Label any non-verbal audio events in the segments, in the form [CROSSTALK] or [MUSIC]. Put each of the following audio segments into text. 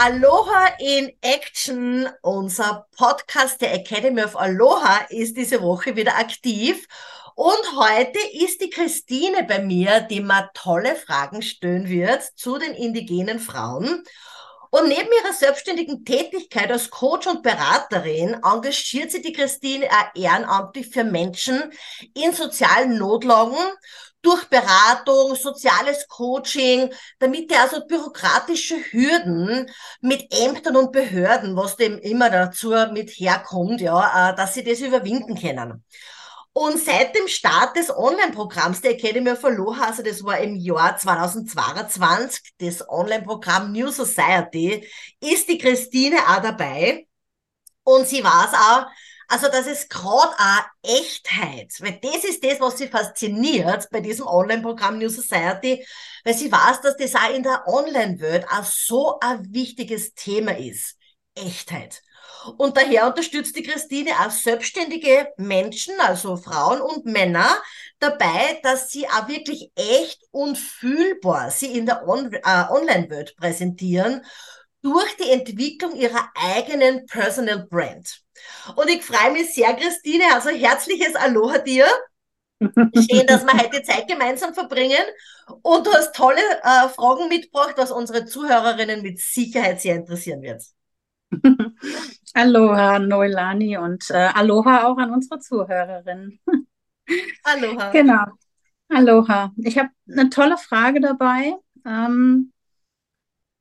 Aloha in Action, unser Podcast der Academy of Aloha ist diese Woche wieder aktiv. Und heute ist die Christine bei mir, die mir tolle Fragen stellen wird zu den indigenen Frauen. Und neben ihrer selbstständigen Tätigkeit als Coach und Beraterin engagiert sie die Christine ehrenamtlich für Menschen in sozialen Notlagen durch Beratung, soziales Coaching, damit er also bürokratische Hürden mit Ämtern und Behörden, was dem immer dazu mit herkommt, ja, äh, dass sie das überwinden können. Und seit dem Start des Online-Programms der Academy of Aloha, also das war im Jahr 2022, das Online-Programm New Society, ist die Christine auch dabei. Und sie weiß auch, also das ist gerade auch Echtheit, weil das ist das, was sie fasziniert bei diesem Online-Programm New Society, weil sie weiß, dass das auch in der Online-Welt auch so ein wichtiges Thema ist. Echtheit. Und daher unterstützt die Christine auch selbstständige Menschen, also Frauen und Männer, dabei, dass sie auch wirklich echt und fühlbar sie in der On äh, Online-Welt präsentieren durch die Entwicklung ihrer eigenen Personal Brand. Und ich freue mich sehr, Christine, also herzliches Aloha dir. Schön, dass wir heute Zeit gemeinsam verbringen. Und du hast tolle äh, Fragen mitgebracht, was unsere Zuhörerinnen mit Sicherheit sehr interessieren wird. [LAUGHS] Aloha, Noelani und äh, Aloha auch an unsere Zuhörerinnen. Aloha. Genau. Aloha. Ich habe eine tolle Frage dabei. Ähm,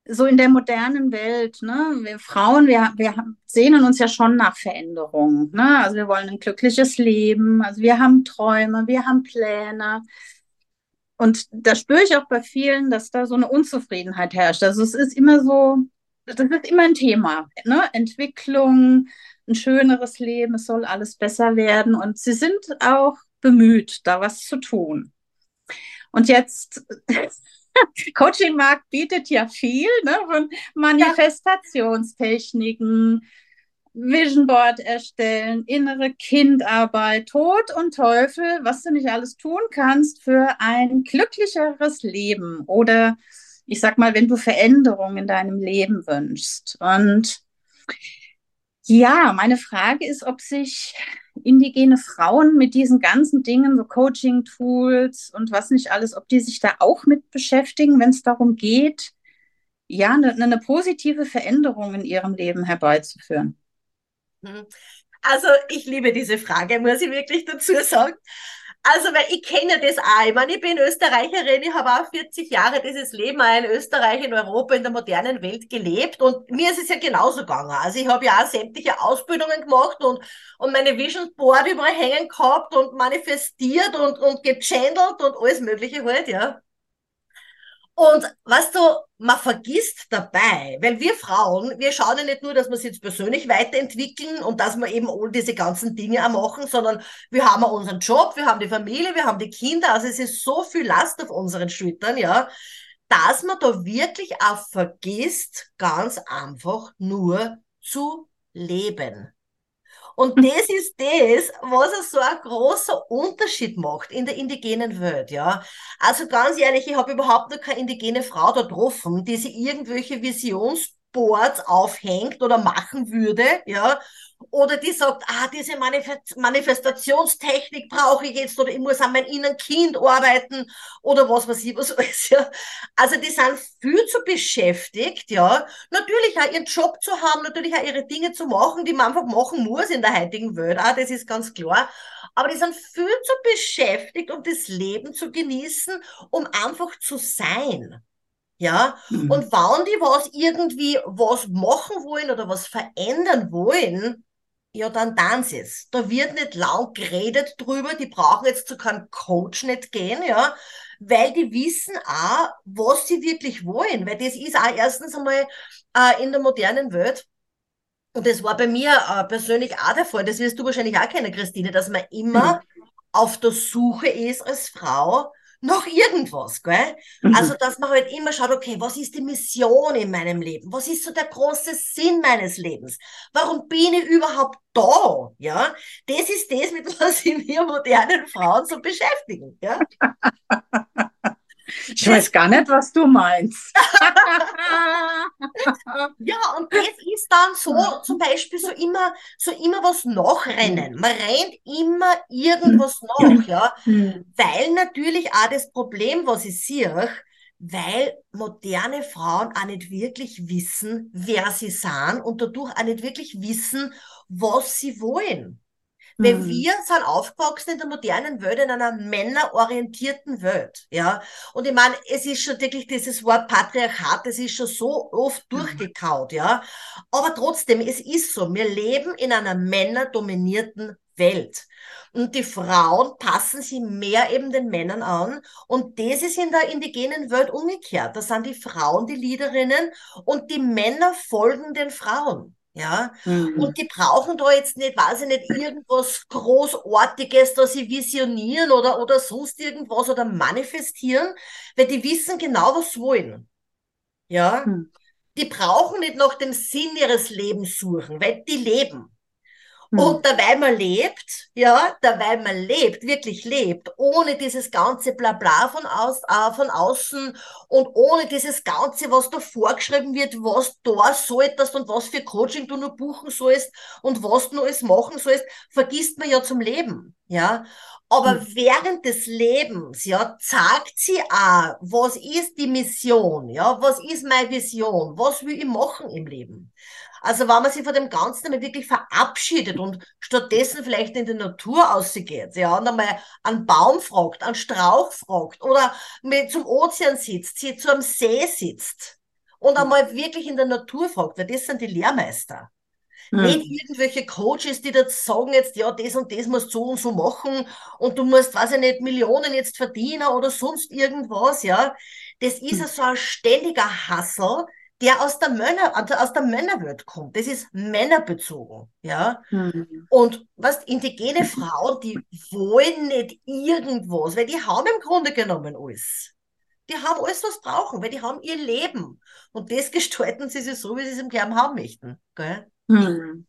so in der modernen Welt, ne, wir Frauen, wir, wir sehnen uns ja schon nach Veränderungen. Ne? Also wir wollen ein glückliches Leben, also wir haben Träume, wir haben Pläne. Und da spüre ich auch bei vielen, dass da so eine Unzufriedenheit herrscht. Also es ist immer so, das ist immer ein Thema. Ne? Entwicklung, ein schöneres Leben, es soll alles besser werden. Und sie sind auch bemüht, da was zu tun. Und jetzt, Coaching-Markt bietet ja viel ne, von Manifestationstechniken, Vision Board erstellen, innere Kindarbeit, Tod und Teufel, was du nicht alles tun kannst für ein glücklicheres Leben oder ich sag mal, wenn du Veränderungen in deinem Leben wünschst. Und ja, meine Frage ist, ob sich indigene Frauen mit diesen ganzen Dingen, so Coaching-Tools und was nicht alles, ob die sich da auch mit beschäftigen, wenn es darum geht, ja, eine, eine positive Veränderung in ihrem Leben herbeizuführen. Mhm. Also ich liebe diese Frage, muss ich wirklich dazu sagen. Also, weil ich kenne das auch. Ich meine, ich bin Österreicherin, ich habe auch 40 Jahre dieses Leben auch in Österreich, in Europa, in der modernen Welt gelebt und mir ist es ja genauso gegangen. Also ich habe ja auch sämtliche Ausbildungen gemacht und, und meine Vision Board überall hängen gehabt und manifestiert und, und gechannelt und alles mögliche halt, ja. Und weißt du, man vergisst dabei, weil wir Frauen, wir schauen ja nicht nur, dass wir uns jetzt persönlich weiterentwickeln und dass wir eben all diese ganzen Dinge auch machen, sondern wir haben auch unseren Job, wir haben die Familie, wir haben die Kinder, also es ist so viel Last auf unseren Schultern, ja, dass man da wirklich auch vergisst, ganz einfach nur zu leben. Und das ist das, was so einen großen Unterschied macht in der indigenen Welt, ja. Also ganz ehrlich, ich habe überhaupt noch keine indigene Frau da getroffen, die sich irgendwelche Visionsboards aufhängt oder machen würde, ja, oder die sagt, ah, diese Manifestationstechnik brauche ich jetzt oder ich muss an meinem inneren Kind arbeiten oder was weiß ich, was [LAUGHS] alles, ja. Also die sind viel zu beschäftigt, ja. Natürlich auch ihren Job zu haben, natürlich auch ihre Dinge zu machen, die man einfach machen muss in der heutigen Welt, auch das ist ganz klar. Aber die sind viel zu beschäftigt, um das Leben zu genießen, um einfach zu sein. Ja, mhm. und wenn die was irgendwie was machen wollen oder was verändern wollen, ja, dann dann es. Da wird nicht lang geredet drüber, die brauchen jetzt zu keinem Coach nicht gehen, ja, weil die wissen auch, was sie wirklich wollen, weil das ist auch erstens einmal äh, in der modernen Welt und das war bei mir äh, persönlich auch der Fall, das wirst du wahrscheinlich auch kennen, Christine, dass man immer mhm. auf der Suche ist als Frau noch irgendwas, gell? Mhm. Also, dass man halt immer schaut, okay, was ist die Mission in meinem Leben? Was ist so der große Sinn meines Lebens? Warum bin ich überhaupt da? Ja, das ist das, mit [LAUGHS] was sich wir modernen Frauen so beschäftigen, ja? [LAUGHS] Ich weiß gar nicht, was du meinst. [LAUGHS] ja, und das ist dann so, zum Beispiel so immer, so immer was nachrennen. Man rennt immer irgendwas nach, ja. Weil natürlich auch das Problem, was ich sehe, weil moderne Frauen auch nicht wirklich wissen, wer sie sind und dadurch auch nicht wirklich wissen, was sie wollen. Weil mhm. wir sind aufgewachsen in der modernen Welt, in einer männerorientierten Welt, ja. Und ich meine, es ist schon wirklich dieses Wort Patriarchat, das ist schon so oft mhm. durchgekaut, ja. Aber trotzdem, es ist so, wir leben in einer männerdominierten Welt. Und die Frauen passen sich mehr eben den Männern an. Und das ist in der indigenen Welt umgekehrt. Da sind die Frauen die Leaderinnen und die Männer folgen den Frauen. Ja, mhm. und die brauchen da jetzt nicht, weiß ich nicht, irgendwas Großartiges, dass sie visionieren oder, oder sonst irgendwas oder manifestieren, weil die wissen genau, was sie wollen. Ja, mhm. die brauchen nicht nach dem Sinn ihres Lebens suchen, weil die leben. Hm. Und dabei man lebt, ja, dabei man lebt, wirklich lebt, ohne dieses ganze Blabla von, aus, äh, von außen und ohne dieses ganze, was da vorgeschrieben wird, was du da solltest und was für Coaching du nur buchen sollst und was du alles machen sollst, vergisst man ja zum Leben, ja. Aber hm. während des Lebens, ja, zeigt sie auch, was ist die Mission, ja, was ist meine Vision, was will ich machen im Leben. Also wenn man sich von dem Ganzen einmal wirklich verabschiedet und stattdessen vielleicht in die Natur ausgeht, ja, und einmal einen Baum fragt, einen Strauch fragt oder mit zum Ozean sitzt, sie zu einem See sitzt und mhm. einmal wirklich in der Natur fragt, weil das sind die Lehrmeister. Mhm. Nicht irgendwelche Coaches, die da sagen jetzt, ja, das und das musst du so und so machen und du musst, weiß ich nicht, Millionen jetzt verdienen oder sonst irgendwas, ja. Das ist mhm. so ein ständiger Hassel, der aus der Männer, also aus der Männerwelt kommt. Das ist männerbezogen, ja. Mhm. Und was indigene Frauen, die wollen nicht irgendwas, weil die haben im Grunde genommen alles. Die haben alles, was brauchen, weil die haben ihr Leben. Und das gestalten sie sich so, wie sie es im Kern haben möchten. Gell? Mhm.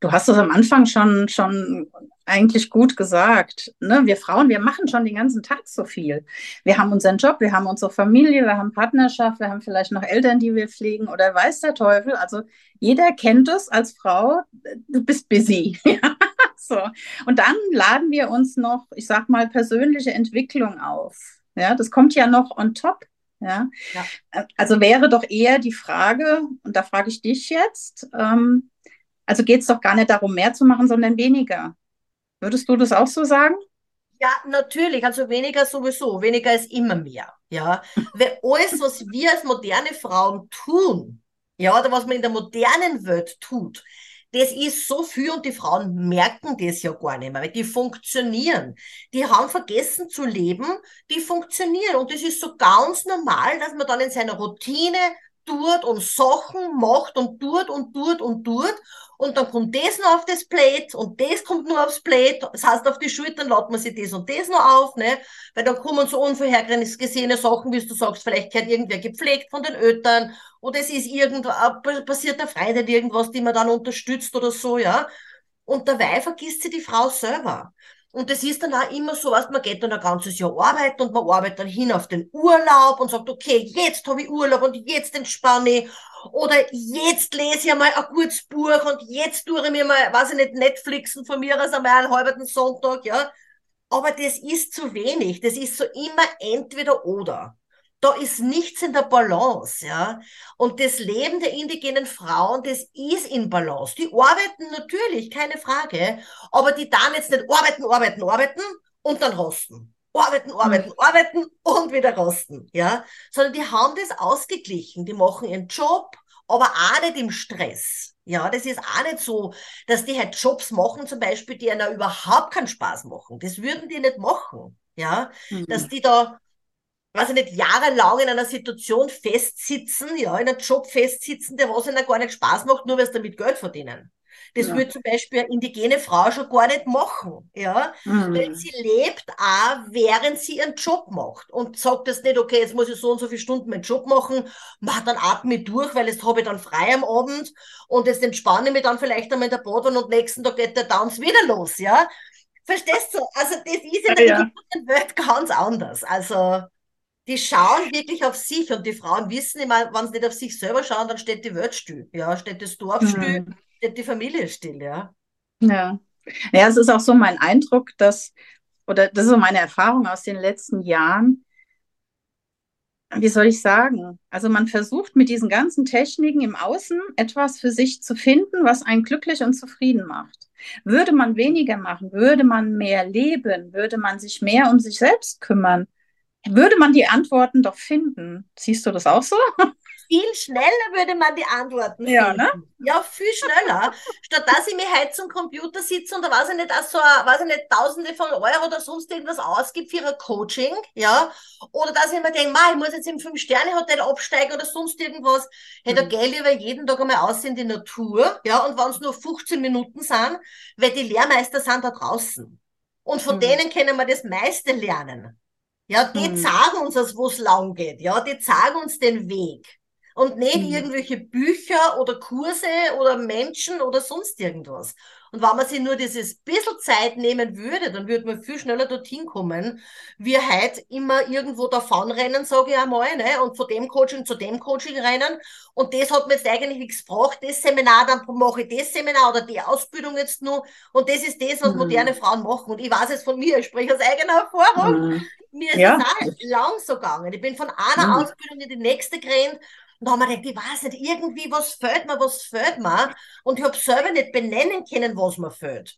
Du hast es am Anfang schon, schon eigentlich gut gesagt. Ne? Wir Frauen, wir machen schon den ganzen Tag so viel. Wir haben unseren Job, wir haben unsere Familie, wir haben Partnerschaft, wir haben vielleicht noch Eltern, die wir pflegen oder weiß der Teufel. Also jeder kennt es als Frau, du bist busy. [LAUGHS] so. Und dann laden wir uns noch, ich sag mal, persönliche Entwicklung auf. Ja, das kommt ja noch on top. Ja? ja. Also wäre doch eher die Frage, und da frage ich dich jetzt, ähm, also geht es doch gar nicht darum, mehr zu machen, sondern weniger. Würdest du das auch so sagen? Ja, natürlich. Also weniger sowieso. Weniger ist immer mehr. Ja, weil alles, was wir als moderne Frauen tun, ja, oder was man in der modernen Welt tut, das ist so viel und die Frauen merken das ja gar nicht mehr, weil die funktionieren. Die haben vergessen zu leben, die funktionieren. Und das ist so ganz normal, dass man dann in seiner Routine tut und Sachen macht und tut und tut und tut und dann kommt das noch auf das Plate und das kommt nur aufs Plate. Das heißt, auf die Schultern lädt man sich das und das noch auf, ne? Weil dann kommen so unvorhergesehene Sachen, wie du sagst, vielleicht gehört irgendwer gepflegt von den Eltern oder es ist irgendwas, passiert der Freude irgendwas, die man dann unterstützt oder so, ja? Und dabei vergisst sie die Frau selber. Und das ist dann auch immer so, was man geht dann ein ganzes Jahr arbeiten und man arbeitet dann hin auf den Urlaub und sagt, okay, jetzt habe ich Urlaub und jetzt entspanne ich. Oder jetzt lese ich mal ein gutes Buch und jetzt tue ich mir mal, weiß ich nicht, Netflixen von mir aus einmal einen halben Sonntag, ja. Aber das ist zu wenig. Das ist so immer entweder oder da ist nichts in der Balance, ja. Und das Leben der indigenen Frauen, das ist in Balance. Die arbeiten natürlich, keine Frage, aber die dann jetzt nicht arbeiten, arbeiten, arbeiten und dann rosten. Arbeiten, arbeiten, mhm. arbeiten und wieder rosten, ja. Sondern die haben das ausgeglichen. Die machen ihren Job, aber auch nicht im Stress. Ja, das ist auch nicht so, dass die halt Jobs machen, zum Beispiel, die ihnen überhaupt keinen Spaß machen. Das würden die nicht machen. Ja, mhm. dass die da weiß ich nicht, jahrelang in einer Situation festsitzen, ja, in einem Job festsitzen, der was ihnen gar nicht Spaß macht, nur weil sie damit Geld verdienen. Das ja. würde zum Beispiel eine indigene Frau schon gar nicht machen, ja. Mhm. Weil sie lebt auch, während sie ihren Job macht und sagt jetzt nicht, okay, jetzt muss ich so und so viele Stunden meinen Job machen, mach dann atme ich durch, weil jetzt habe ich dann frei am Abend und jetzt entspanne ich mich dann vielleicht einmal in der Badwanne und nächsten Tag geht der Tanz wieder los, ja. Verstehst du? Also das ist in der ja, ja. Welt ganz anders. Also Die schauen wirklich auf sich und die Frauen wissen immer, wenn sie nicht auf sich selber schauen, dann steht die Welt still. Ja, steht das Dorf Mhm. still, steht die Familie still, ja. Ja. Ja, es ist auch so mein Eindruck, dass, oder das ist so meine Erfahrung aus den letzten Jahren. Wie soll ich sagen? Also man versucht mit diesen ganzen Techniken im Außen etwas für sich zu finden, was einen glücklich und zufrieden macht. Würde man weniger machen, würde man mehr leben, würde man sich mehr um sich selbst kümmern, würde man die Antworten doch finden. Siehst du das auch so? Viel schneller würde man die Antworten Ja, finden. ne? Ja, viel schneller. Statt dass ich mir heute zum Computer sitze und da weiß ich nicht, auch so, weiß ich nicht, Tausende von Euro oder sonst irgendwas ausgibt für ein Coaching, ja. Oder dass ich mir denke, ma, ich muss jetzt im Fünf-Sterne-Hotel absteigen oder sonst irgendwas. Hey, da Mhm. gehe ich lieber jeden Tag einmal aus in die Natur, ja, und wenn es nur 15 Minuten sind, weil die Lehrmeister sind da draußen. Und von Mhm. denen können wir das meiste lernen. Ja, die Mhm. sagen uns, wo es lang geht. Ja, die zeigen uns den Weg. Und nicht Mhm. irgendwelche Bücher oder Kurse oder Menschen oder sonst irgendwas. Und wenn man sich nur dieses bisschen Zeit nehmen würde, dann würde man viel schneller dorthin kommen. Wir heute immer irgendwo davonrennen, sage ich einmal, ne? Und von dem Coaching zu dem Coaching rennen. Und das hat mir jetzt eigentlich nichts gebracht. Das Seminar, dann mache ich das Seminar oder die Ausbildung jetzt nur. Und das ist das, was Mhm. moderne Frauen machen. Und ich weiß es von mir, ich spreche aus eigener Erfahrung. Mhm. Mir ist Ja. es auch lang so gegangen. Ich bin von einer Mhm. Ausbildung in die nächste gerannt und da haben wir gedacht, ich weiß nicht, irgendwie, was fehlt mir, was fehlt mir? Und ich habe selber nicht benennen können, was mir fehlt.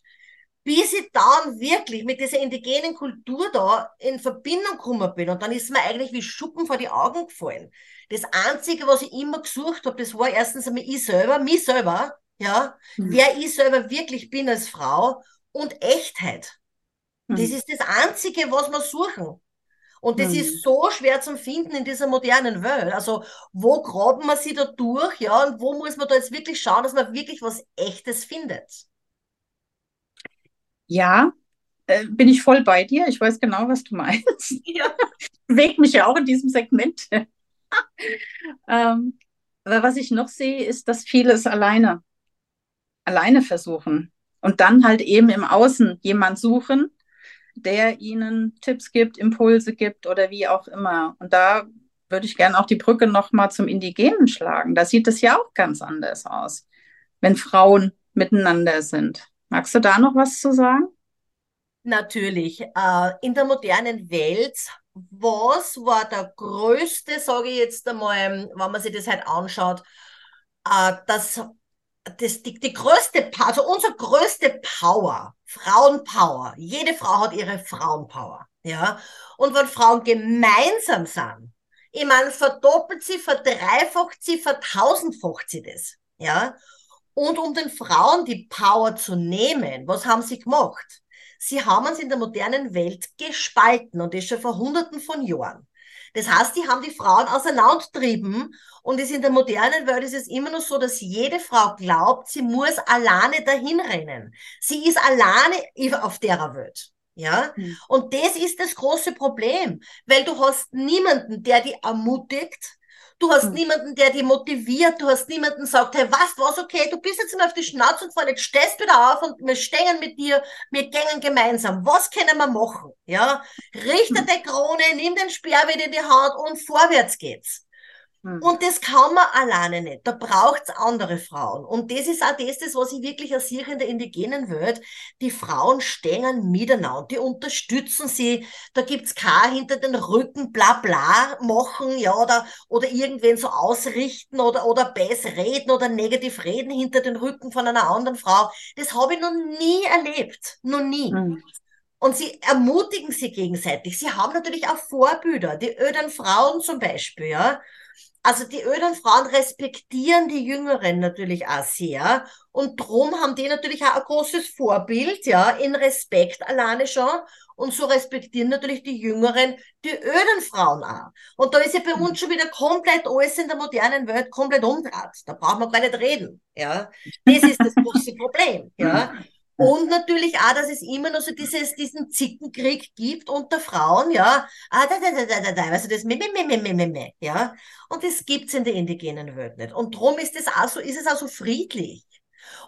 Bis ich dann wirklich mit dieser indigenen Kultur da in Verbindung gekommen bin. Und dann ist mir eigentlich wie Schuppen vor die Augen gefallen. Das Einzige, was ich immer gesucht habe, das war erstens einmal ich selber, mich selber, ja, Mhm. wer ich selber wirklich bin als Frau und Echtheit. Das Mhm. ist das Einzige, was wir suchen. Und das Mhm. ist so schwer zum Finden in dieser modernen Welt. Also, wo graben wir sie da durch, ja, und wo muss man da jetzt wirklich schauen, dass man wirklich was Echtes findet? Ja, äh, bin ich voll bei dir. Ich weiß genau, was du meinst. [LAUGHS] Ja. Bewegt mich ja auch in diesem Segment. [LAUGHS] ähm, aber was ich noch sehe, ist, dass viele es alleine, alleine versuchen und dann halt eben im Außen jemand suchen, der ihnen Tipps gibt, Impulse gibt oder wie auch immer. Und da würde ich gerne auch die Brücke nochmal zum Indigenen schlagen. Da sieht es ja auch ganz anders aus, wenn Frauen miteinander sind. Magst du da noch was zu sagen? Natürlich. Äh, in der modernen Welt, was war der größte, sage ich jetzt einmal, wenn man sich das halt anschaut, äh, das, das, die, die größte, also unsere größte Power, Frauenpower. Jede Frau hat ihre Frauenpower, ja. Und wenn Frauen gemeinsam sind, ich meine, verdoppelt sie, verdreifacht sie, vertausendfacht sie das, ja. Und um den Frauen die Power zu nehmen, was haben sie gemacht? Sie haben uns in der modernen Welt gespalten und das schon vor hunderten von Jahren. Das heißt, die haben die Frauen auseinandertrieben und ist in der modernen Welt ist es immer noch so, dass jede Frau glaubt, sie muss alleine dahin rennen. Sie ist alleine auf der Welt. Ja, Mhm. und das ist das große Problem, weil du hast niemanden, der die ermutigt, Du hast Hm. niemanden, der dich motiviert. Du hast niemanden, der sagt, hey, was, was, okay, du bist jetzt mal auf die Schnauze gefallen, jetzt stehst wieder auf und wir stehen mit dir, wir gängen gemeinsam. Was können wir machen? Ja, richte Hm. die Krone, nimm den Speer wieder in die Hand und vorwärts geht's. Hm. Und das kann man alleine nicht. Da braucht's andere Frauen. Und das ist auch das, das, was ich wirklich sehe in der indigenen Welt. Die Frauen stehen miteinander, die unterstützen sie. Da gibt's kein hinter den Rücken bla bla machen, ja, oder, oder irgendwen so ausrichten oder, oder besser reden oder negativ reden hinter den Rücken von einer anderen Frau. Das habe ich noch nie erlebt. Noch nie. Hm. Und sie ermutigen sie gegenseitig. Sie haben natürlich auch Vorbilder. Die öden Frauen zum Beispiel, ja. Also die öden Frauen respektieren die Jüngeren natürlich auch sehr. Und drum haben die natürlich auch ein großes Vorbild, ja, in Respekt alleine schon. Und so respektieren natürlich die Jüngeren die öden Frauen auch. Und da ist ja bei uns schon wieder komplett alles in der modernen Welt komplett umdraht. Da brauchen wir gar nicht reden, ja. Das ist das große Problem, ja. Und natürlich auch, dass es immer noch so dieses, diesen Zickenkrieg gibt unter Frauen, ja. Ah, da, da, da, da, da, da, du, das me, me, me, me, me, me, ja. Und das gibt's in der indigenen Welt nicht. Und drum ist es auch so, ist es auch so friedlich.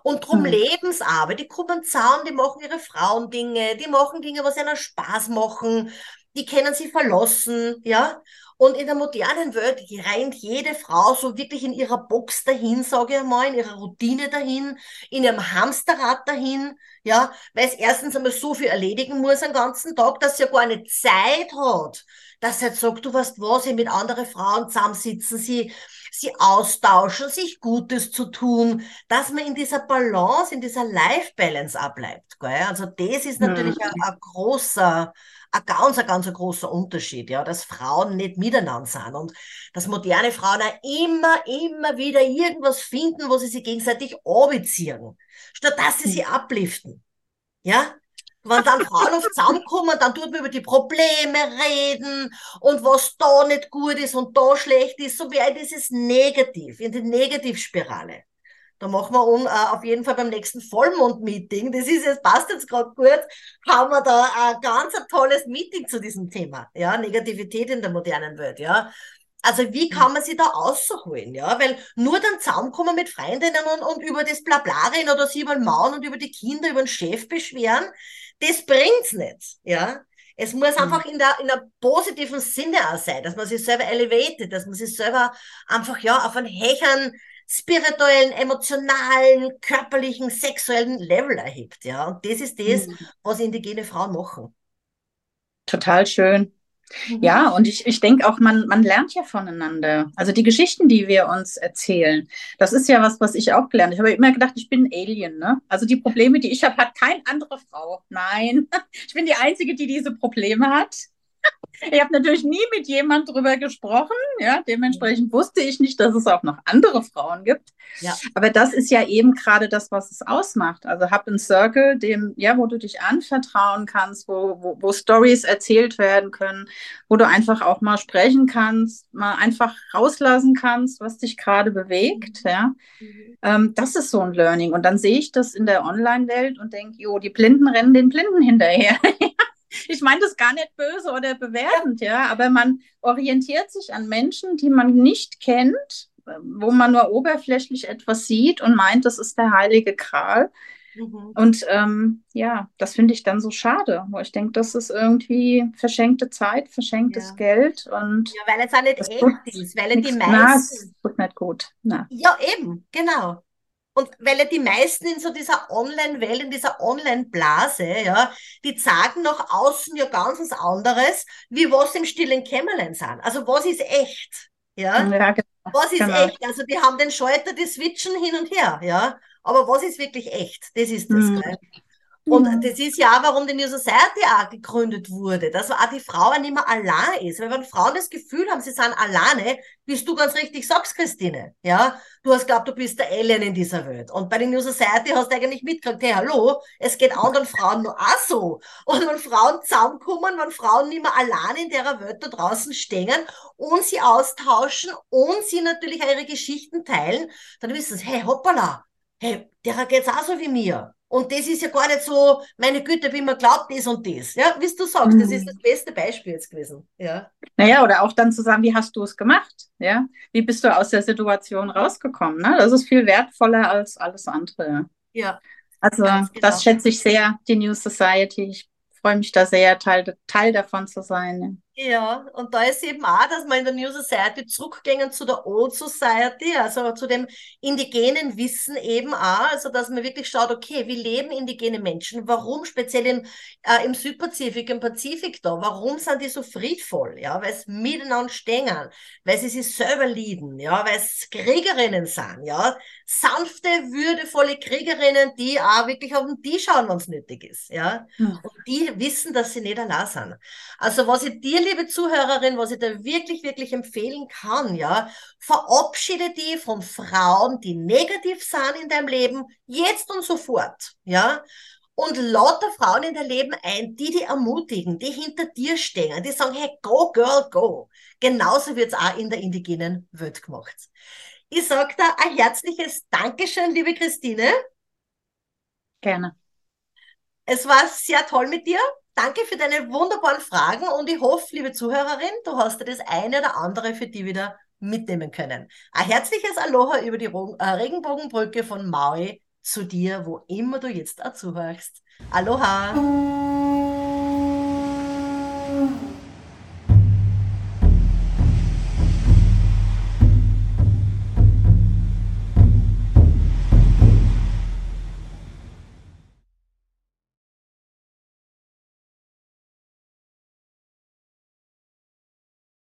Und drum Hm. leben's aber. Die kommen zusammen, die machen ihre Frauendinge, die machen Dinge, was ihnen Spaß machen, die können sie verlassen, ja. Und in der modernen Welt rennt jede Frau so wirklich in ihrer Box dahin, sage ich mal, in ihrer Routine dahin, in ihrem Hamsterrad dahin, ja, weil es erstens einmal so viel erledigen muss am ganzen Tag, dass sie ja gar eine Zeit hat, dass sie jetzt sagt, du weißt was, sie mit anderen Frauen zusammensitzen, sie, sie austauschen, sich Gutes zu tun, dass man in dieser Balance, in dieser Life-Balance abbleibt. Gell? Also das ist natürlich mhm. ein, ein großer, ein ganz, ein ganz ein großer Unterschied, ja, dass Frauen nicht miteinander sind und dass moderne Frauen auch immer, immer wieder irgendwas finden, wo sie sich gegenseitig anbeziehen, statt dass sie sie abliften. Ja? Wenn dann Frauen oft zusammenkommen, dann tut man über die Probleme reden und was da nicht gut ist und da schlecht ist, so ein dieses Negativ, in die Negativspirale. Da machen wir um, äh, auf jeden Fall beim nächsten Vollmond-Meeting. Das ist jetzt, passt jetzt gerade gut, haben wir da ein ganz ein tolles Meeting zu diesem Thema. Ja, Negativität in der modernen Welt, ja. Also wie kann man sie da rausholen, ja? Weil nur dann zusammenkommen mit Freundinnen und, und über das Blabla reden oder sie über den Mauen und über die Kinder, über den Chef beschweren, das bringt's nicht, ja. Es muss mhm. einfach in der, in der positiven Sinne auch sein, dass man sich selber elevated, dass man sich selber einfach, ja, auf einen hechern, spirituellen, emotionalen, körperlichen, sexuellen Level erhebt. Ja? Und das ist das, mhm. was indigene Frauen machen. Total schön. Mhm. Ja, und ich, ich denke auch, man, man lernt ja voneinander. Also die Geschichten, die wir uns erzählen, das ist ja was, was ich auch gelernt habe. Ich habe immer gedacht, ich bin ein Alien. Ne? Also die Probleme, die ich habe, hat keine andere Frau. Nein, [LAUGHS] ich bin die Einzige, die diese Probleme hat. [LAUGHS] Ich habe natürlich nie mit jemand drüber gesprochen. Ja, dementsprechend wusste ich nicht, dass es auch noch andere Frauen gibt. Ja. Aber das ist ja eben gerade das, was es ausmacht. Also hab einen Circle, dem, ja, wo du dich anvertrauen kannst, wo, wo, wo Stories erzählt werden können, wo du einfach auch mal sprechen kannst, mal einfach rauslassen kannst, was dich gerade bewegt. Ja. Mhm. Ähm, das ist so ein Learning. Und dann sehe ich das in der Online-Welt und denke, jo, die Blinden rennen den Blinden hinterher. [LAUGHS] ich meine das gar nicht böse oder bewertend, ja, aber man orientiert sich an Menschen, die man nicht kennt, wo man nur oberflächlich etwas sieht und meint, das ist der heilige Kral. Mhm. Und ähm, ja, das finde ich dann so schade, wo ich denke, das ist irgendwie verschenkte Zeit, verschenktes ja. Geld und ja, weil es auch nicht echt ist, weil die meisten. Na, es tut nicht gut. Na. Ja, eben, genau. Und weil ja die meisten in so dieser Online-Welt, in dieser Online-Blase, ja, die sagen nach außen ja ganz was anderes, wie was im stillen Kämmerlein sind. Also was ist echt? Ja, ja genau. was ist genau. echt? Also die haben den Schalter, die switchen hin und her, ja. Aber was ist wirklich echt? Das ist das. Mhm. Und mhm. das ist ja auch, warum die New Society auch gegründet wurde, dass auch die Frau nicht mehr allein ist. Weil wenn Frauen das Gefühl haben, sie sind alleine, bist du ganz richtig sagst, Christine. Ja, du hast glaubt, du bist der Alien in dieser Welt. Und bei der New Society hast du eigentlich mitgekriegt, hey, hallo, es geht anderen Frauen nur auch so. Und wenn Frauen zusammenkommen, wenn Frauen nicht mehr allein in der Welt da draußen stehen und sie austauschen und sie natürlich ihre Geschichten teilen, dann wissen sie, hey, hoppala, hey, der geht's auch so wie mir. Und das ist ja gar nicht so, meine Güte, wie man glaubt, das und das. Ja, wie du sagst, mhm. das ist mhm. das beste Beispiel jetzt gewesen. Ja. Naja, oder auch dann zu sagen, wie hast du es gemacht? Ja, wie bist du aus der Situation rausgekommen? Ne? Das ist viel wertvoller als alles andere. Ja. Also, genau. das schätze ich sehr, die New Society. Ich freue mich da sehr, Teil, Teil davon zu sein. Ja, und da ist eben auch, dass man in der New Society zurückgehen zu der Old Society, also zu dem indigenen Wissen eben auch, also dass man wirklich schaut, okay, wie leben indigene Menschen? Warum speziell im, äh, im Südpazifik, im Pazifik da? Warum sind die so friedvoll? Ja, weil es miteinander stehen, weil sie sich selber lieben, ja, weil es Kriegerinnen sind, ja, sanfte, würdevolle Kriegerinnen, die auch wirklich auf den Tisch schauen, wenn es nötig ist, ja, mhm. und die wissen, dass sie nicht allein sind. Also was ich dir liebe Zuhörerin, was ich dir wirklich, wirklich empfehlen kann, ja, verabschiede dich von Frauen, die negativ sind in deinem Leben, jetzt und sofort, ja, und lauter Frauen in dein Leben ein, die dich ermutigen, die hinter dir stehen, die sagen, hey, go girl, go. Genauso wird es auch in der indigenen Welt gemacht. Ich sage da ein herzliches Dankeschön, liebe Christine. Gerne. Es war sehr toll mit dir. Danke für deine wunderbaren Fragen und ich hoffe, liebe Zuhörerin, du hast dir das eine oder andere für die wieder mitnehmen können. Ein herzliches Aloha über die äh, Regenbogenbrücke von Maui zu dir, wo immer du jetzt auch zuhörst. Aloha!